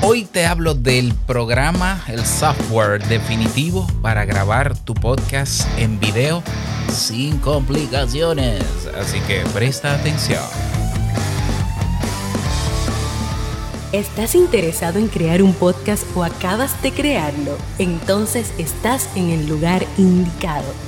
Hoy te hablo del programa, el software definitivo para grabar tu podcast en video sin complicaciones. Así que presta atención. ¿Estás interesado en crear un podcast o acabas de crearlo? Entonces estás en el lugar indicado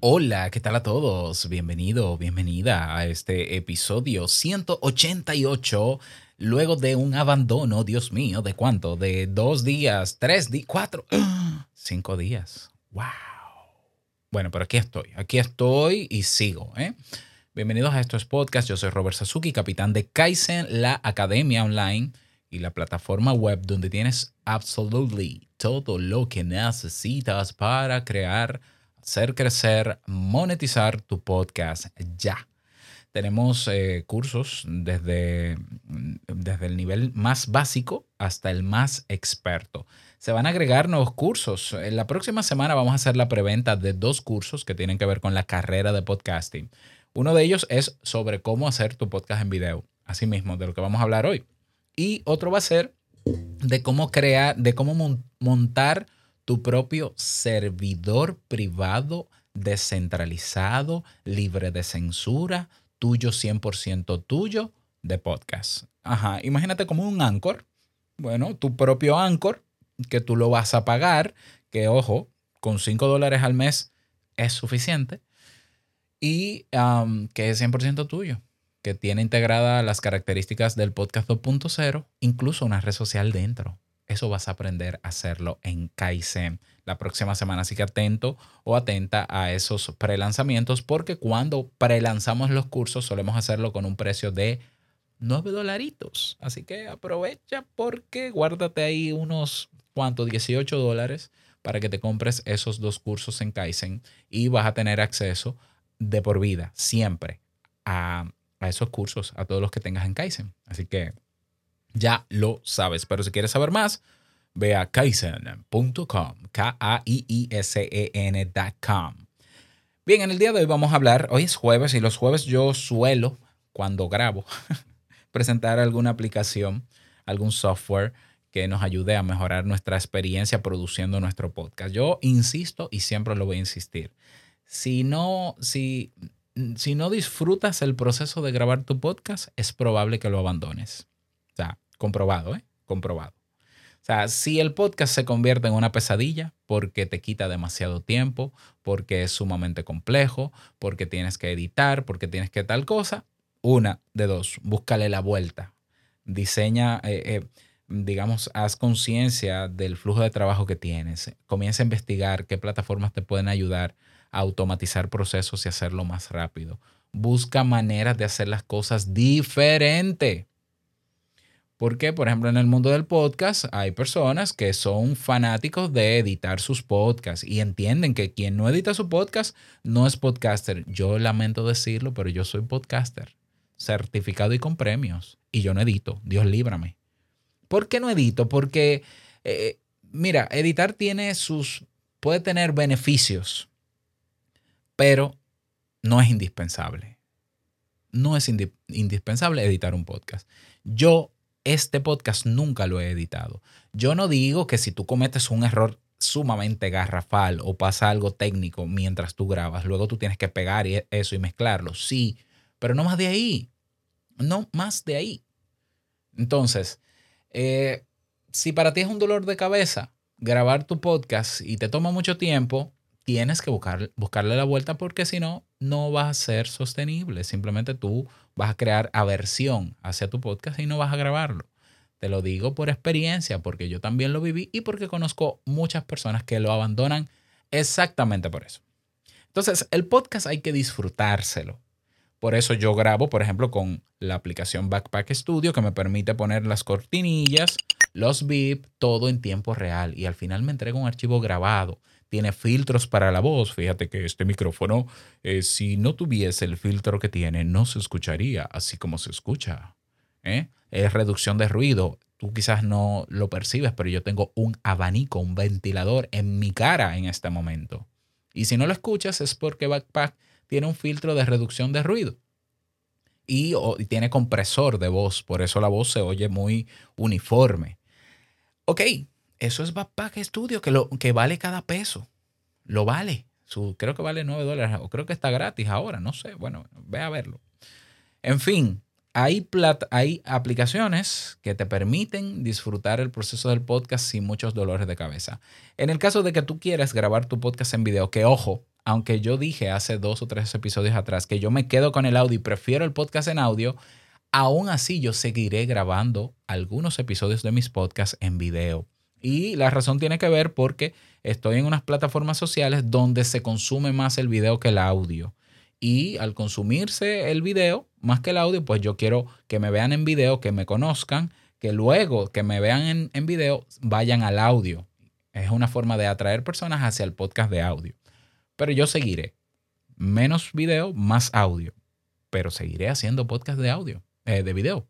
Hola, ¿qué tal a todos? Bienvenido, bienvenida a este episodio 188. Luego de un abandono, Dios mío, ¿de cuánto? De dos días, tres días, cuatro, cinco días. ¡Wow! Bueno, pero aquí estoy, aquí estoy y sigo, ¿eh? Bienvenidos a estos podcasts. Yo soy Robert Sasuki, capitán de Kaizen, la academia online y la plataforma web donde tienes absolutely todo lo que necesitas para crear hacer crecer, monetizar tu podcast ya. Tenemos eh, cursos desde, desde el nivel más básico hasta el más experto. Se van a agregar nuevos cursos. En la próxima semana vamos a hacer la preventa de dos cursos que tienen que ver con la carrera de podcasting. Uno de ellos es sobre cómo hacer tu podcast en video, así mismo, de lo que vamos a hablar hoy. Y otro va a ser de cómo crear, de cómo montar tu propio servidor privado descentralizado, libre de censura, tuyo 100% tuyo de podcast. Ajá, imagínate como un Anchor. Bueno, tu propio Anchor, que tú lo vas a pagar, que ojo, con 5 dólares al mes es suficiente. Y que es 100% tuyo, que tiene integradas las características del podcast 2.0, incluso una red social dentro. Eso vas a aprender a hacerlo en Kaizen la próxima semana. Así que atento o atenta a esos prelanzamientos porque cuando prelanzamos los cursos solemos hacerlo con un precio de 9 dolaritos. Así que aprovecha porque guárdate ahí unos, ¿cuántos? 18 dólares para que te compres esos dos cursos en Kaizen y vas a tener acceso de por vida, siempre, a, a esos cursos, a todos los que tengas en Kaizen. Así que ya lo sabes. Pero si quieres saber más, ve a kaizen.com, K-A-I-I-S-E-N.com. Bien, en el día de hoy vamos a hablar, hoy es jueves y los jueves yo suelo, cuando grabo, presentar alguna aplicación, algún software que nos ayude a mejorar nuestra experiencia produciendo nuestro podcast. Yo insisto y siempre lo voy a insistir. Si no, si, si no disfrutas el proceso de grabar tu podcast, es probable que lo abandones. Comprobado, ¿eh? Comprobado. O sea, si el podcast se convierte en una pesadilla porque te quita demasiado tiempo, porque es sumamente complejo, porque tienes que editar, porque tienes que tal cosa, una de dos, búscale la vuelta. Diseña, eh, eh, digamos, haz conciencia del flujo de trabajo que tienes. Comienza a investigar qué plataformas te pueden ayudar a automatizar procesos y hacerlo más rápido. Busca maneras de hacer las cosas diferente. Porque, por ejemplo, en el mundo del podcast hay personas que son fanáticos de editar sus podcasts y entienden que quien no edita su podcast no es podcaster. Yo lamento decirlo, pero yo soy podcaster, certificado y con premios. Y yo no edito, Dios líbrame. ¿Por qué no edito? Porque, eh, mira, editar tiene sus, puede tener beneficios, pero no es indispensable. No es indispensable editar un podcast. Yo este podcast nunca lo he editado. Yo no digo que si tú cometes un error sumamente garrafal o pasa algo técnico mientras tú grabas, luego tú tienes que pegar eso y mezclarlo. Sí, pero no más de ahí. No más de ahí. Entonces, eh, si para ti es un dolor de cabeza grabar tu podcast y te toma mucho tiempo, tienes que buscar, buscarle la vuelta porque si no, no va a ser sostenible. Simplemente tú vas a crear aversión hacia tu podcast y no vas a grabarlo. Te lo digo por experiencia, porque yo también lo viví y porque conozco muchas personas que lo abandonan exactamente por eso. Entonces, el podcast hay que disfrutárselo. Por eso yo grabo, por ejemplo, con la aplicación Backpack Studio que me permite poner las cortinillas, los VIP, todo en tiempo real. Y al final me entrega un archivo grabado. Tiene filtros para la voz. Fíjate que este micrófono, eh, si no tuviese el filtro que tiene, no se escucharía así como se escucha. ¿eh? Es reducción de ruido. Tú quizás no lo percibes, pero yo tengo un abanico, un ventilador en mi cara en este momento. Y si no lo escuchas es porque Backpack tiene un filtro de reducción de ruido. Y, tiene compresor de voz, por eso la voz se oye muy uniforme. Ok, eso es Backpack Studio, que, lo, que vale cada peso. Lo vale. Su, creo que vale 9 dólares, o creo que está gratis ahora, no sé. Bueno, ve a verlo. En fin, hay, hay aplicaciones que te permiten disfrutar el proceso del podcast sin muchos dolores de cabeza. En el caso de que tú quieras grabar tu podcast en video, que ojo, aunque yo dije hace dos o tres episodios atrás que yo me quedo con el audio y prefiero el podcast en audio, aún así yo seguiré grabando algunos episodios de mis podcasts en video. Y la razón tiene que ver porque estoy en unas plataformas sociales donde se consume más el video que el audio. Y al consumirse el video, más que el audio, pues yo quiero que me vean en video, que me conozcan, que luego que me vean en, en video vayan al audio. Es una forma de atraer personas hacia el podcast de audio. Pero yo seguiré. Menos video, más audio. Pero seguiré haciendo podcast de audio, eh, de video.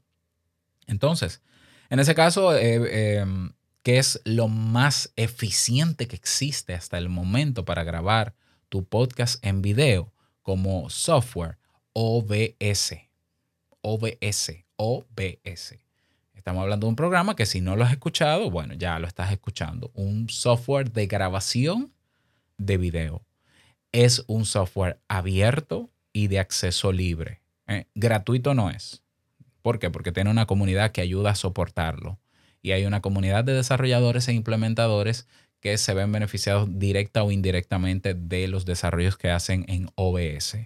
Entonces, en ese caso, eh, em, ¿qué es lo más eficiente que existe hasta el momento para grabar tu podcast en video? como software OBS. OBS, OBS. Estamos hablando de un programa que si no lo has escuchado, bueno, ya lo estás escuchando. Un software de grabación de video. Es un software abierto y de acceso libre. Eh, gratuito no es. ¿Por qué? Porque tiene una comunidad que ayuda a soportarlo. Y hay una comunidad de desarrolladores e implementadores que se ven beneficiados directa o indirectamente de los desarrollos que hacen en OBS.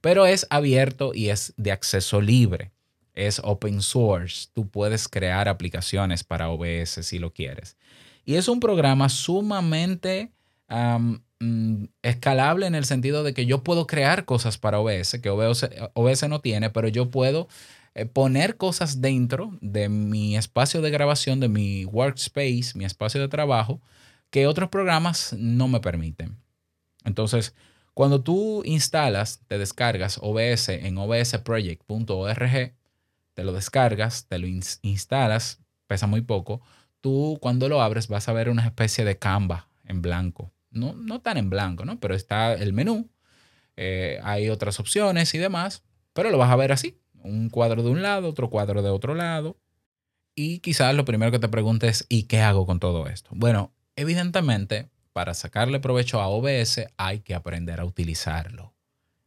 Pero es abierto y es de acceso libre. Es open source. Tú puedes crear aplicaciones para OBS si lo quieres. Y es un programa sumamente mm, escalable en el sentido de que yo puedo crear cosas para OBS, que OBS, no tiene, pero yo puedo poner cosas dentro de mi espacio de grabación, de mi workspace, mi espacio de trabajo, que otros programas no me permiten. Entonces, cuando tú instalas, te descargas OBS en obsproject.org, te lo descargas, te lo instalas, pesa muy poco, tú cuando lo abres vas a ver una especie de Canva en blanco. No, no tan en blanco, ¿no? Pero está el menú, eh, hay otras opciones y demás, pero lo vas a ver así. Un cuadro de un lado, otro cuadro de otro lado. Y quizás lo primero que te preguntes, ¿y qué hago con todo esto? Bueno, evidentemente, para sacarle provecho a OBS hay que aprender a utilizarlo.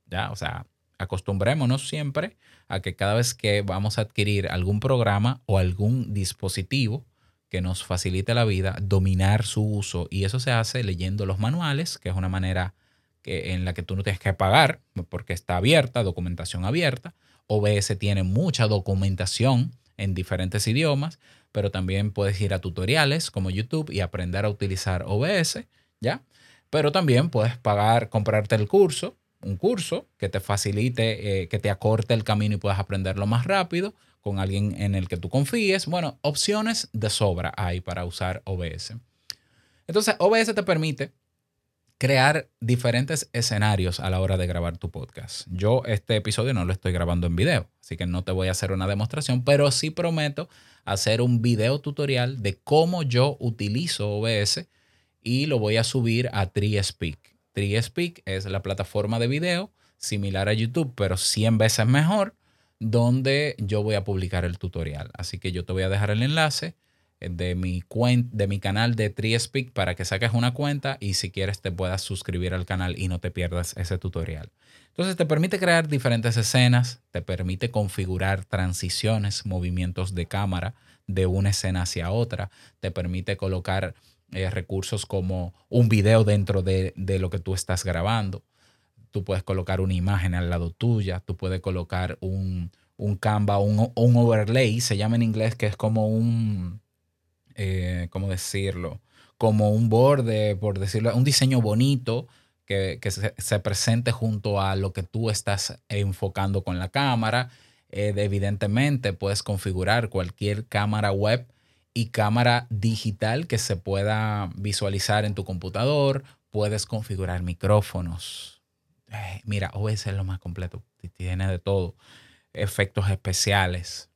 ¿Ya? O sea, acostumbrémonos siempre a que cada vez que vamos a adquirir algún programa o algún dispositivo que nos facilite la vida, dominar su uso. Y eso se hace leyendo los manuales, que es una manera que, en la que tú no tienes que pagar porque está abierta, documentación abierta. OBS tiene mucha documentación en diferentes idiomas pero también puedes ir a tutoriales como YouTube y aprender a utilizar OBS, ¿ya? Pero también puedes pagar, comprarte el curso, un curso que te facilite, eh, que te acorte el camino y puedas aprenderlo más rápido con alguien en el que tú confíes. Bueno, opciones de sobra hay para usar OBS. Entonces, OBS te permite crear diferentes escenarios a la hora de grabar tu podcast. Yo este episodio no lo estoy grabando en video, así que no te voy a hacer una demostración, pero sí prometo hacer un video tutorial de cómo yo utilizo OBS y lo voy a subir a TreeSpeak. TreeSpeak es la plataforma de video similar a YouTube, pero 100 veces mejor, donde yo voy a publicar el tutorial. Así que yo te voy a dejar el enlace de mi, de mi canal de TreeSpeak para que saques una cuenta y si quieres te puedas suscribir al canal y no te pierdas ese tutorial. Entonces te permite crear diferentes escenas, te permite configurar transiciones, movimientos de cámara de una escena hacia otra, te permite colocar eh, recursos como un video dentro de, lo que tú estás grabando. Tú puedes colocar una imagen al lado tuya, tú puedes colocar un, un Canva, un, un overlay, se llama en inglés, que es como un, eh, ¿cómo decirlo? Como un borde, por decirlo, un diseño bonito que, se, presente junto a lo que tú estás enfocando con la cámara. Eh, evidentemente puedes configurar cualquier cámara web y cámara digital que se pueda visualizar en tu computador. Puedes configurar micrófonos. Eh, mira, OBS es lo más completo. Tiene de todo. Efectos especiales.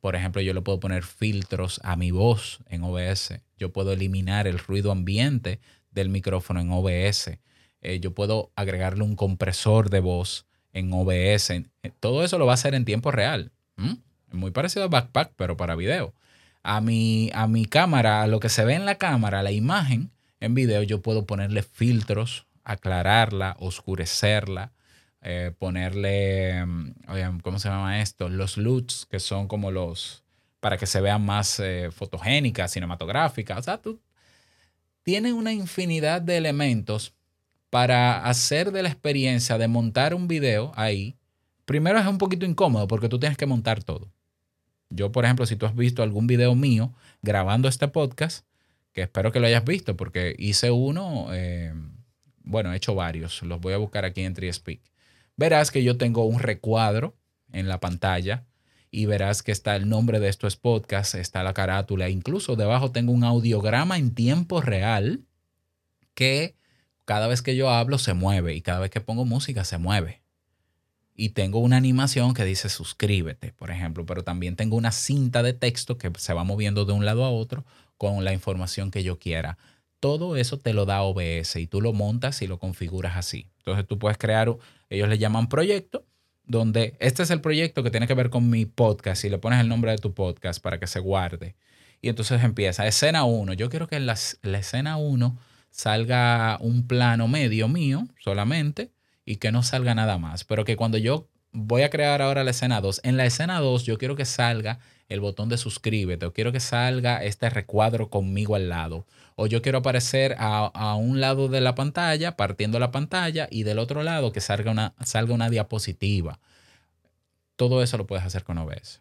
Por ejemplo, yo le puedo poner filtros a mi voz en OBS. Yo puedo eliminar el ruido ambiente del micrófono en OBS. Eh, yo puedo agregarle un compresor de voz en OBS. Todo eso lo va a hacer en tiempo real. Muy parecido a Backpack, pero para video. A mi, a mi cámara, a lo que se ve en la cámara, la imagen en video, yo puedo ponerle filtros, aclararla, oscurecerla, eh, ponerle, mm, ¿cómo se llama esto? Los LUTs, que son como los, para que se vean más eh, fotogénicas, cinematográficas. O sea, tú tienes una infinidad de elementos para hacer de la experiencia de montar un video ahí. Primero es un poquito incómodo porque tú tienes que montar todo. Yo, por ejemplo, si tú has visto algún video mío grabando este podcast, que espero que lo hayas visto porque hice uno, eh, bueno, he hecho varios, los voy a buscar aquí en TreeSpeak. Verás que yo tengo un recuadro en la pantalla y verás que está el nombre de estos podcasts, está la carátula, incluso debajo tengo un audiograma en tiempo real que cada vez que yo hablo se mueve y cada vez que pongo música se mueve y tengo una animación que dice suscríbete, por ejemplo, pero también tengo una cinta de texto que se va moviendo de un lado a otro con la información que yo quiera. Todo eso te lo da OBS y tú lo montas y lo configuras así. Entonces tú puedes crear, ellos le llaman proyecto, donde este es el proyecto que tiene que ver con mi podcast y le pones el nombre de tu podcast para que se guarde. Y entonces empieza, escena 1. Yo quiero que en la, escena 1 salga un plano medio mío solamente y que no salga nada más. Pero que cuando yo voy a crear ahora la escena 2, en la escena 2 yo quiero que salga el botón de suscríbete o quiero que salga este recuadro conmigo al lado. O yo quiero aparecer a, un lado de la pantalla, partiendo la pantalla, y del otro lado que salga una, salga una diapositiva. Todo eso lo puedes hacer con OBS.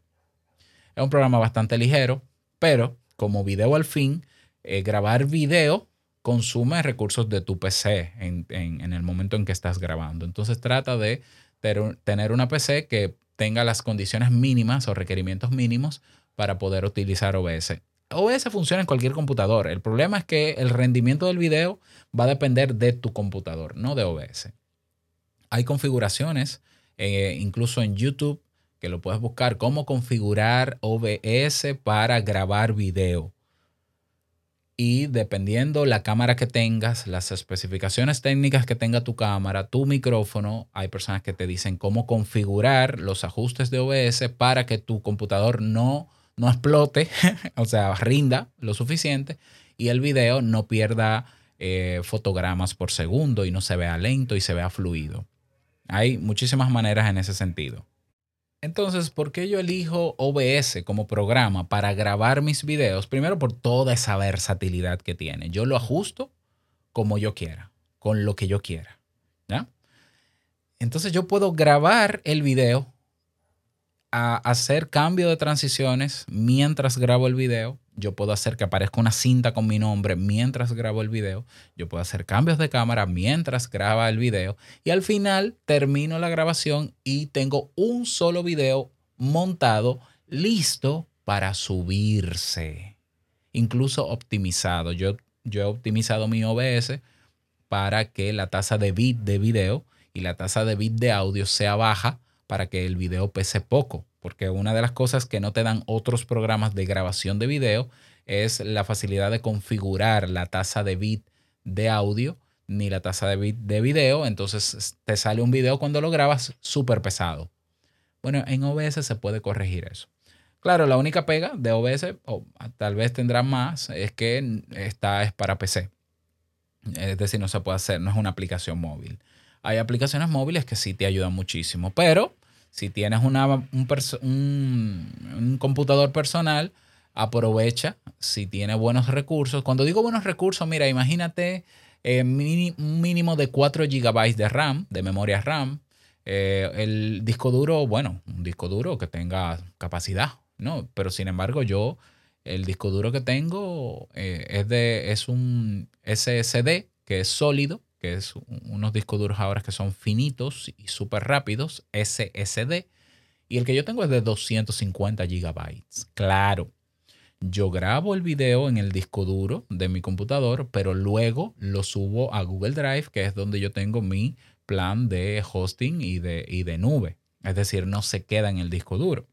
Es un programa bastante ligero, pero como video al fin, eh, grabar video consume recursos de tu PC en, el momento en que estás grabando. Entonces trata de tener una PC que tenga las condiciones mínimas o requerimientos mínimos para poder utilizar OBS. OBS funciona en cualquier computador. El problema es que el rendimiento del video va a depender de tu computador, no de OBS. Hay configuraciones, eh, incluso en YouTube, que lo puedes buscar, cómo configurar OBS para grabar video y dependiendo la cámara que tengas, las especificaciones técnicas que tenga tu cámara, tu micrófono, hay personas que te dicen cómo configurar los ajustes de OBS para que tu computador no, no explote, o sea, rinda lo suficiente y el video no pierda eh, fotogramas por segundo y no se vea lento y se vea fluido. Hay muchísimas maneras en ese sentido. Entonces, ¿por qué yo elijo OBS como programa para grabar mis videos? Primero por toda esa versatilidad que tiene. Yo lo ajusto como yo quiera, con lo que yo quiera. Entonces yo puedo grabar el video, a hacer cambio de transiciones mientras grabo el video yo puedo hacer que aparezca una cinta con mi nombre mientras grabo el video, yo puedo hacer cambios de cámara mientras graba el video y al final termino la grabación y tengo un solo video montado listo para subirse, incluso optimizado. Yo, yo he optimizado mi OBS para que la tasa de bit de video y la tasa de bit de audio sea baja para que el video pese poco porque una de las cosas que no te dan otros programas de grabación de video es la facilidad de configurar la tasa de bit de audio ni la tasa de bit de video, entonces te sale un video cuando lo grabas súper pesado. Bueno, en OBS se puede corregir eso. Claro, la única pega de OBS, o tal vez tendrá más, es que esta es para PC. Es decir, no se puede hacer, no es una aplicación móvil. Hay aplicaciones móviles que sí te ayudan muchísimo, pero si tienes una, un, computador personal, aprovecha si tiene buenos recursos. Cuando digo buenos recursos, mira, imagínate eh, un mínimo de 4 GB de RAM, de memoria RAM. Eh, el disco duro, bueno, un disco duro que tenga capacidad, ¿no? Pero sin embargo, yo, el disco duro que tengo eh, es, de, es un SSD que es sólido que es unos discos duros ahora que son finitos y súper rápidos, SSD. Y el que yo tengo es de 250 gigabytes. Claro, yo grabo el video en el disco duro de mi computador, pero luego lo subo a Google Drive, que es donde yo tengo mi plan de hosting y de, y de nube. Es decir, no se queda en el disco duro.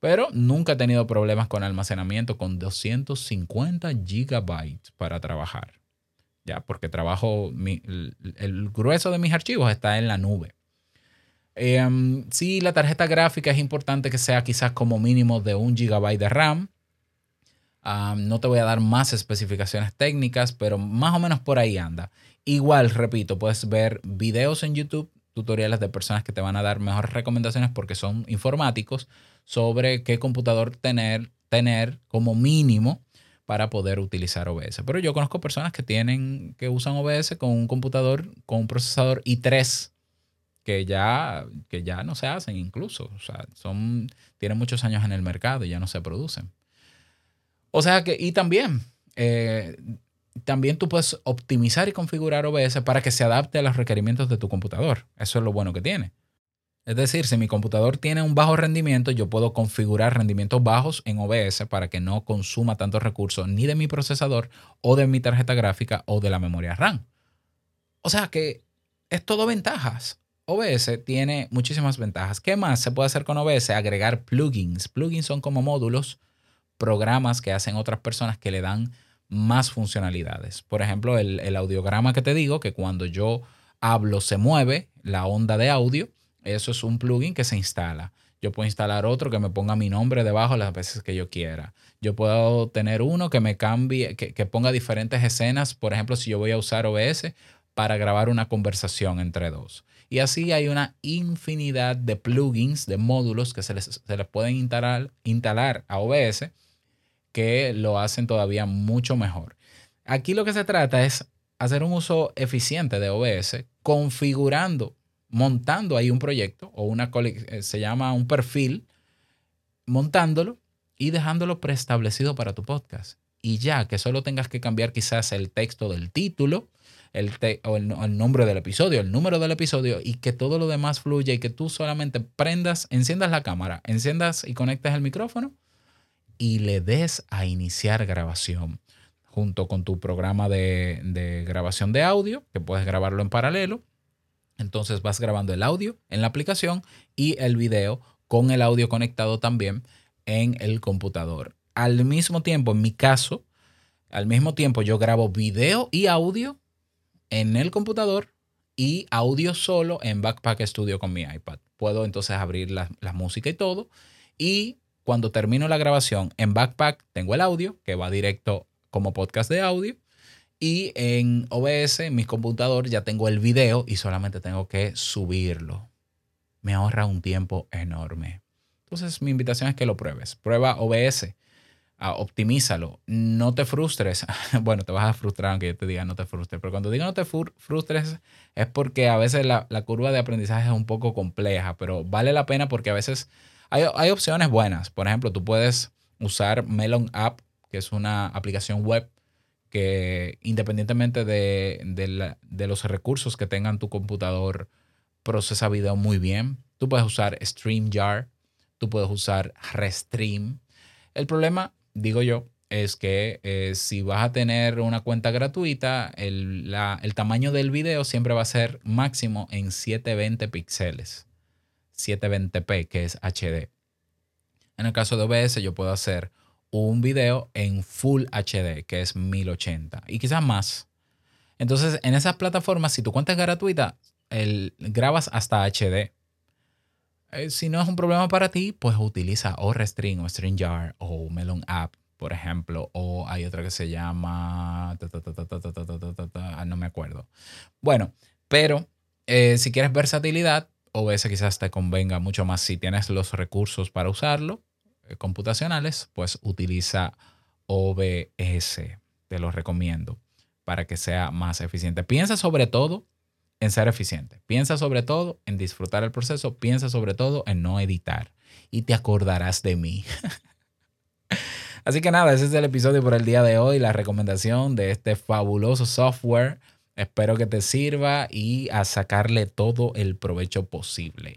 Pero nunca he tenido problemas con almacenamiento con 250 gigabytes para trabajar. Ya, porque trabajo, el, grueso de mis archivos está en la nube. Eh, sí, la tarjeta gráfica es importante que sea quizás como mínimo de un gigabyte de RAM no te voy a dar más especificaciones técnicas, pero más o menos por ahí anda. Igual, repito, puedes ver videos en YouTube, tutoriales de personas que te van a dar mejores recomendaciones porque son informáticos sobre qué computador tener, tener como mínimo para poder utilizar OBS. Pero yo conozco personas que tienen, que usan OBS con un computador, con un procesador i3 que ya, que ya no se hacen incluso. O sea, son, tienen muchos años en el mercado y ya no se producen. O sea que, y también, eh, también tú puedes optimizar y configurar OBS para que se adapte a los requerimientos de tu computador. Eso es lo bueno que tiene. Es decir, si mi computador tiene un bajo rendimiento, yo puedo configurar rendimientos bajos en OBS para que no consuma tantos recursos ni de mi procesador o de mi tarjeta gráfica o de la memoria RAM. O sea que es todo ventajas. OBS tiene muchísimas ventajas. ¿Qué más se puede hacer con OBS? Agregar plugins. Plugins son como módulos programas que hacen otras personas que le dan más funcionalidades. Por ejemplo, el, audiograma que te digo, que cuando yo hablo se mueve la onda de audio, eso es un plugin que se instala. Yo puedo instalar otro que me ponga mi nombre debajo las veces que yo quiera. Yo puedo tener uno que me cambie, que, ponga diferentes escenas. Por ejemplo, si yo voy a usar OBS para grabar una conversación entre dos. Y así hay una infinidad de plugins, de módulos que se les, se les pueden instalar a OBS que lo hacen todavía mucho mejor. Aquí lo que se trata es hacer un uso eficiente de OBS, configurando, montando ahí un proyecto o una eh, se llama un perfil, montándolo y dejándolo preestablecido para tu podcast. Y ya que solo tengas que cambiar quizás el texto del título, el, o el, nombre del episodio, el número del episodio y que todo lo demás fluya y que tú solamente prendas, enciendas la cámara, enciendas y conectes el micrófono y le des a iniciar grabación junto con tu programa de, grabación de audio, que puedes grabarlo en paralelo. Entonces vas grabando el audio en la aplicación y el video con el audio conectado también en el computador. Al mismo tiempo, en mi caso, al mismo tiempo yo grabo video y audio en el computador y audio solo en Backpack Studio con mi iPad. Puedo entonces abrir la, música y todo y cuando termino la grabación en Backpack, tengo el audio que va directo como podcast de audio. Y en OBS, en mi computador, ya tengo el video y solamente tengo que subirlo. Me ahorra un tiempo enorme. Entonces, mi invitación es que lo pruebes. Prueba OBS. Ah, optimízalo. No te frustres. bueno, te vas a frustrar aunque yo te diga no te frustres. Pero cuando digo no te frustres es porque a veces la, la curva de aprendizaje es un poco compleja. Pero vale la pena porque a veces hay, opciones buenas. Por ejemplo, tú puedes usar Melon App, que es una aplicación web que independientemente de, los recursos que tengan tu computador, procesa video muy bien. Tú puedes usar StreamYard, tú puedes usar Restream. El problema, digo yo, es que eh, si vas a tener una cuenta gratuita, el, el, tamaño del video siempre va a ser máximo en 720 píxeles. 720p, que es HD. En el caso de OBS, yo puedo hacer un video en Full HD, que es 1080, y quizás más. Entonces, en esas plataformas, si tu cuenta es gratuita, el, grabas hasta HD. Eh, si no es un problema para ti, pues utiliza o Restream o StreamYard o Melon App, por ejemplo, o hay otra que se llama... No me acuerdo. Bueno, pero si quieres versatilidad, OBS quizás te convenga mucho más si tienes los recursos para usarlo, eh, computacionales, pues utiliza OBS. Te lo recomiendo para que sea más eficiente. Piensa sobre todo en ser eficiente. Piensa sobre todo en disfrutar el proceso. Piensa sobre todo en no editar. Y te acordarás de mí. Así que nada, ese es el episodio por el día de hoy. La recomendación de este fabuloso software Espero que te sirva y a sacarle todo el provecho posible.